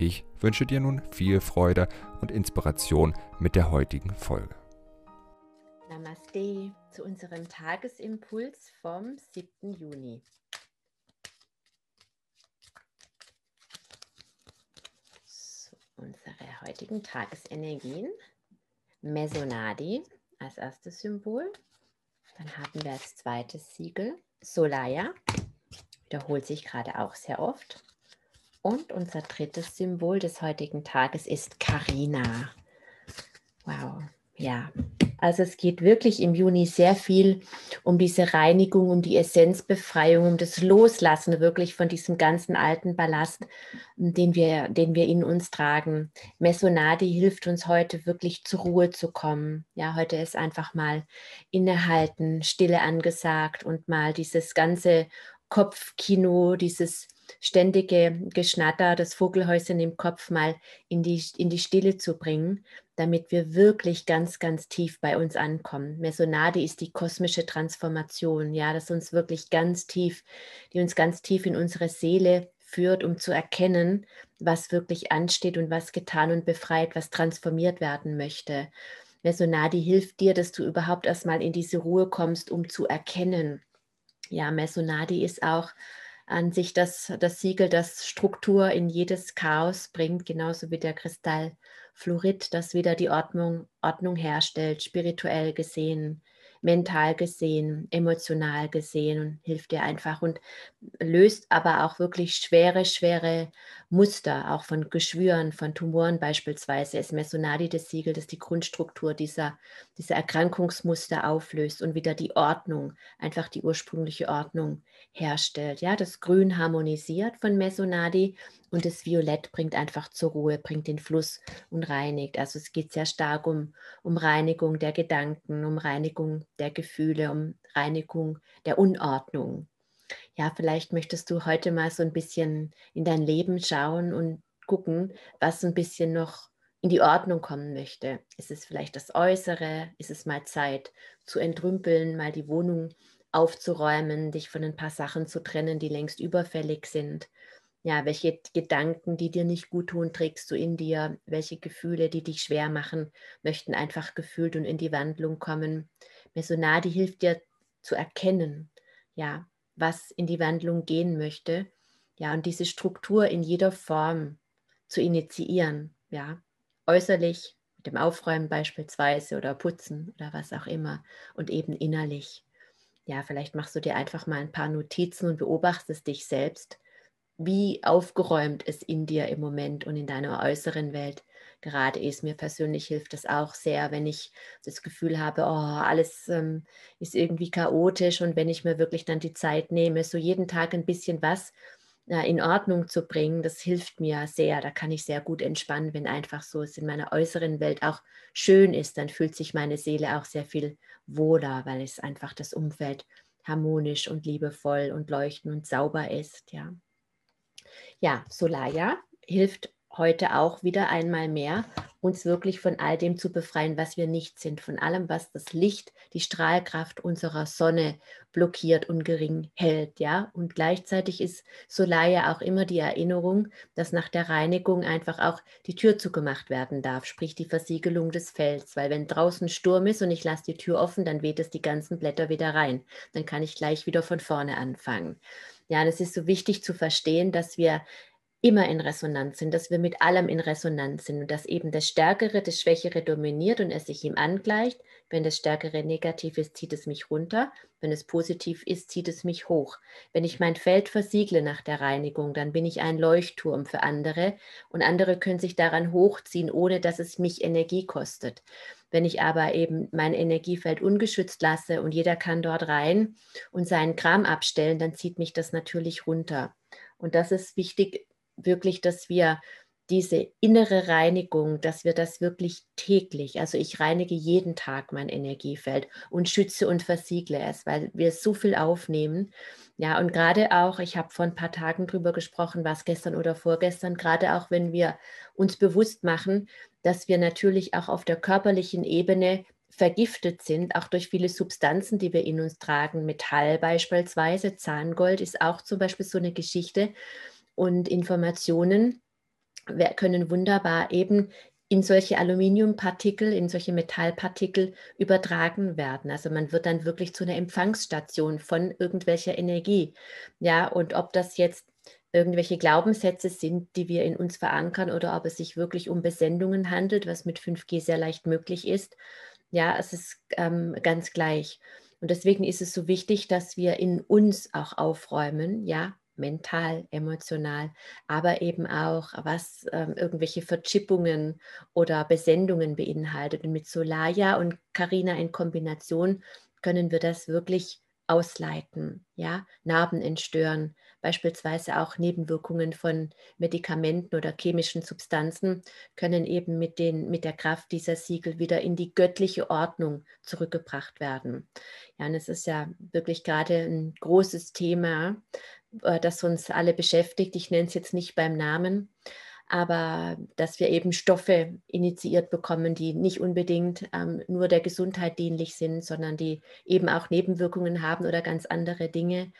Ich wünsche dir nun viel Freude und Inspiration mit der heutigen Folge. Namaste zu unserem Tagesimpuls vom 7. Juni. So, unsere heutigen Tagesenergien. Mesonadi als erstes Symbol. Dann haben wir als zweites Siegel Solaya. Wiederholt sich gerade auch sehr oft. Und unser drittes Symbol des heutigen Tages ist Karina. Wow, ja. Also es geht wirklich im Juni sehr viel um diese Reinigung, um die Essenzbefreiung, um das Loslassen wirklich von diesem ganzen alten Ballast, den wir, den wir in uns tragen. Mesonadi hilft uns heute wirklich zur Ruhe zu kommen. Ja, heute ist einfach mal innehalten, Stille angesagt und mal dieses ganze Kopfkino, dieses ständige Geschnatter, das Vogelhäuschen im Kopf mal in die, in die Stille zu bringen, damit wir wirklich ganz, ganz tief bei uns ankommen. Mesonade ist die kosmische Transformation, ja, das uns wirklich ganz tief, die uns ganz tief in unsere Seele führt, um zu erkennen, was wirklich ansteht und was getan und befreit, was transformiert werden möchte. Mesonadi hilft dir, dass du überhaupt erstmal in diese Ruhe kommst, um zu erkennen. Ja, Mesonadi ist auch an sich das, das Siegel, das Struktur in jedes Chaos bringt, genauso wie der Kristall Fluorid, das wieder die Ordnung, Ordnung herstellt, spirituell gesehen mental gesehen, emotional gesehen und hilft dir einfach und löst aber auch wirklich schwere, schwere Muster, auch von Geschwüren, von Tumoren beispielsweise. Es Mesonadi das Siegel, das die Grundstruktur dieser, dieser Erkrankungsmuster auflöst und wieder die Ordnung, einfach die ursprüngliche Ordnung herstellt. Ja, das Grün harmonisiert von Mesonadi und das Violett bringt einfach zur Ruhe, bringt den Fluss und reinigt. Also es geht sehr stark um, um Reinigung der Gedanken, um Reinigung der Gefühle, um Reinigung der Unordnung. Ja, vielleicht möchtest du heute mal so ein bisschen in dein Leben schauen und gucken, was ein bisschen noch in die Ordnung kommen möchte. Ist es vielleicht das Äußere? Ist es mal Zeit zu entrümpeln, mal die Wohnung aufzuräumen, dich von ein paar Sachen zu trennen, die längst überfällig sind? Ja, welche Gedanken, die dir nicht gut tun, trägst du in dir? Welche Gefühle, die dich schwer machen, möchten einfach gefühlt und in die Wandlung kommen? Mesonadi hilft dir zu erkennen, ja, was in die Wandlung gehen möchte, ja, und diese Struktur in jeder Form zu initiieren, ja, äußerlich mit dem Aufräumen beispielsweise oder Putzen oder was auch immer und eben innerlich. Ja, vielleicht machst du dir einfach mal ein paar Notizen und beobachtest dich selbst wie aufgeräumt es in dir im Moment und in deiner äußeren Welt gerade ist. Mir persönlich hilft das auch sehr, wenn ich das Gefühl habe, oh, alles ähm, ist irgendwie chaotisch und wenn ich mir wirklich dann die Zeit nehme, so jeden Tag ein bisschen was äh, in Ordnung zu bringen, das hilft mir sehr. Da kann ich sehr gut entspannen, wenn einfach so es in meiner äußeren Welt auch schön ist, dann fühlt sich meine Seele auch sehr viel wohler, weil es einfach das Umfeld harmonisch und liebevoll und leuchtend und sauber ist, ja. Ja, Solaya hilft heute auch wieder einmal mehr, uns wirklich von all dem zu befreien, was wir nicht sind, von allem, was das Licht, die Strahlkraft unserer Sonne blockiert und gering hält, ja. Und gleichzeitig ist Solaya auch immer die Erinnerung, dass nach der Reinigung einfach auch die Tür zugemacht werden darf, sprich die Versiegelung des Felds, weil wenn draußen Sturm ist und ich lasse die Tür offen, dann weht es die ganzen Blätter wieder rein. Dann kann ich gleich wieder von vorne anfangen. Ja, das ist so wichtig zu verstehen, dass wir immer in Resonanz sind, dass wir mit allem in Resonanz sind und dass eben das Stärkere das Schwächere dominiert und es sich ihm angleicht. Wenn das Stärkere negativ ist, zieht es mich runter. Wenn es positiv ist, zieht es mich hoch. Wenn ich mein Feld versiegle nach der Reinigung, dann bin ich ein Leuchtturm für andere und andere können sich daran hochziehen, ohne dass es mich Energie kostet. Wenn ich aber eben mein Energiefeld ungeschützt lasse und jeder kann dort rein und seinen Kram abstellen, dann zieht mich das natürlich runter. Und das ist wichtig, wirklich, dass wir diese innere Reinigung, dass wir das wirklich täglich, also ich reinige jeden Tag mein Energiefeld und schütze und versiegle es, weil wir so viel aufnehmen. Ja, und gerade auch, ich habe vor ein paar Tagen drüber gesprochen, was gestern oder vorgestern, gerade auch wenn wir uns bewusst machen, dass wir natürlich auch auf der körperlichen Ebene vergiftet sind, auch durch viele Substanzen, die wir in uns tragen. Metall beispielsweise, Zahngold ist auch zum Beispiel so eine Geschichte. Und Informationen können wunderbar eben in solche Aluminiumpartikel, in solche Metallpartikel übertragen werden. Also man wird dann wirklich zu einer Empfangsstation von irgendwelcher Energie. Ja, und ob das jetzt irgendwelche Glaubenssätze sind, die wir in uns verankern oder ob es sich wirklich um Besendungen handelt, was mit 5G sehr leicht möglich ist. Ja, es ist ähm, ganz gleich. Und deswegen ist es so wichtig, dass wir in uns auch aufräumen, ja, mental, emotional, aber eben auch, was ähm, irgendwelche Verchippungen oder Besendungen beinhaltet. Und mit Solaya und Carina in Kombination können wir das wirklich ausleiten, ja, Narben entstören, beispielsweise auch Nebenwirkungen von Medikamenten oder chemischen Substanzen können eben mit, den, mit der Kraft dieser Siegel wieder in die göttliche Ordnung zurückgebracht werden. Ja, und es ist ja wirklich gerade ein großes Thema, äh, das uns alle beschäftigt. Ich nenne es jetzt nicht beim Namen, aber dass wir eben Stoffe initiiert bekommen, die nicht unbedingt ähm, nur der Gesundheit dienlich sind, sondern die eben auch Nebenwirkungen haben oder ganz andere Dinge.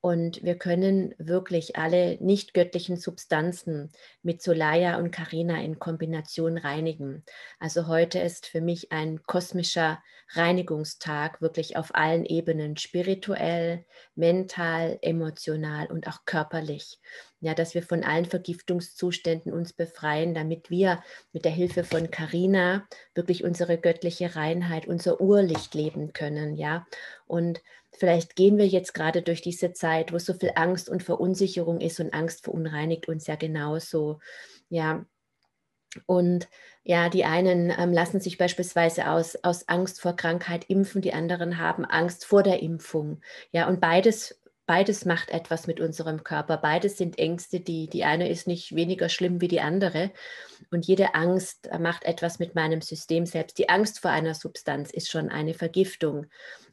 Und wir können wirklich alle nicht göttlichen Substanzen mit Solaya und Karina in Kombination reinigen. Also heute ist für mich ein kosmischer Reinigungstag, wirklich auf allen Ebenen, spirituell, mental, emotional und auch körperlich. Ja, dass wir von allen Vergiftungszuständen uns befreien, damit wir mit der Hilfe von Karina wirklich unsere göttliche Reinheit, unser Urlicht leben können. Ja, und Vielleicht gehen wir jetzt gerade durch diese Zeit, wo so viel Angst und Verunsicherung ist und Angst verunreinigt uns ja genauso. Ja, und ja, die einen ähm, lassen sich beispielsweise aus, aus Angst vor Krankheit impfen, die anderen haben Angst vor der Impfung. Ja, und beides beides macht etwas mit unserem Körper. Beides sind Ängste, die, die eine ist nicht weniger schlimm wie die andere. Und jede Angst macht etwas mit meinem System selbst. Die Angst vor einer Substanz ist schon eine Vergiftung.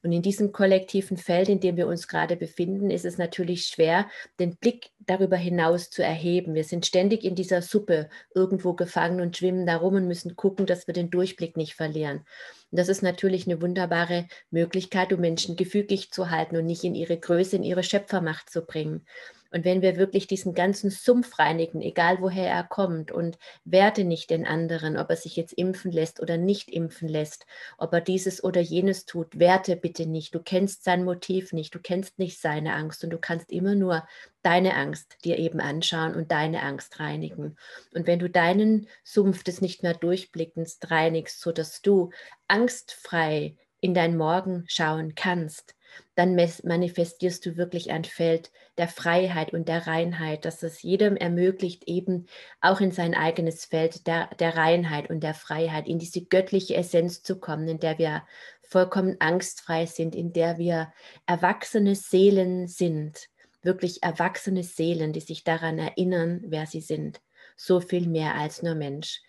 Und in diesem kollektiven Feld, in dem wir uns gerade befinden, ist es natürlich schwer, den Blick darüber hinaus zu erheben. Wir sind ständig in dieser Suppe irgendwo gefangen und schwimmen darum und müssen gucken, dass wir den Durchblick nicht verlieren. Und das ist natürlich eine wunderbare Möglichkeit, um Menschen gefügig zu halten und nicht in ihre Größe, in ihre Schöpfermacht zu bringen. Und wenn wir wirklich diesen ganzen Sumpf reinigen, egal woher er kommt, und werte nicht den anderen, ob er sich jetzt impfen lässt oder nicht impfen lässt, ob er dieses oder jenes tut, werte bitte nicht. Du kennst sein Motiv nicht, du kennst nicht seine Angst und du kannst immer nur deine Angst dir eben anschauen und deine Angst reinigen. Und wenn du deinen Sumpf des nicht mehr durchblickens reinigst, sodass du angstfrei in dein Morgen schauen kannst, dann manifestierst du wirklich ein Feld der Freiheit und der Reinheit, dass es jedem ermöglicht, eben auch in sein eigenes Feld der, der Reinheit und der Freiheit, in diese göttliche Essenz zu kommen, in der wir vollkommen angstfrei sind, in der wir erwachsene Seelen sind, wirklich erwachsene Seelen, die sich daran erinnern, wer sie sind. So viel mehr als nur Mensch.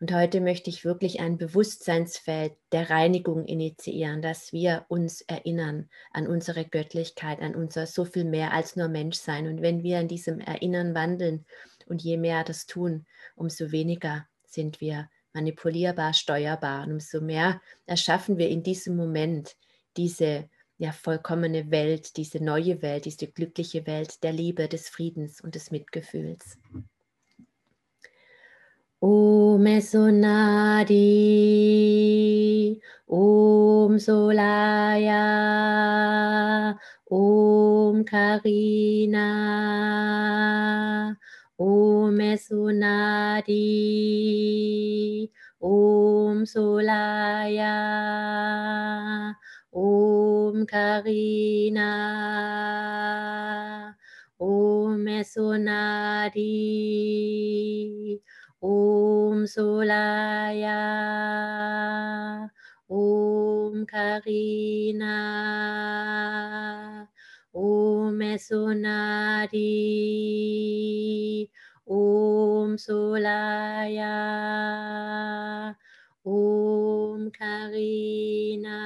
Und heute möchte ich wirklich ein Bewusstseinsfeld der Reinigung initiieren, dass wir uns erinnern an unsere Göttlichkeit, an unser so viel mehr als nur Menschsein. Und wenn wir in diesem Erinnern wandeln und je mehr das tun, umso weniger sind wir manipulierbar, steuerbar. Und umso mehr erschaffen wir in diesem Moment diese ja, vollkommene Welt, diese neue Welt, diese glückliche Welt der Liebe, des Friedens und des Mitgefühls. Om Sonadi, Om Solaya, Om Karina, Om Sonadi, Om Solaya, Om Karina, Om Sonadi, Om Solaya, Om Karina, Om Sonadi, Om Solaya, Om Karina.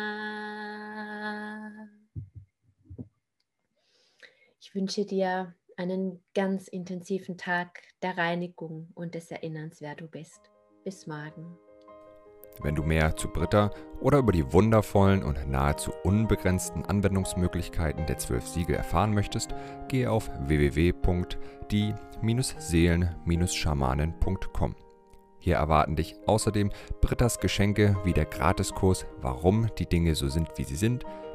Ich wünsche dir einen ganz intensiven Tag der Reinigung und des Erinnerns, wer du bist. Bis morgen. Wenn du mehr zu Britta oder über die wundervollen und nahezu unbegrenzten Anwendungsmöglichkeiten der zwölf Siegel erfahren möchtest, gehe auf www.die-seelen-schamanen.com. Hier erwarten dich außerdem Brittas Geschenke wie der Gratiskurs Warum die Dinge so sind, wie sie sind,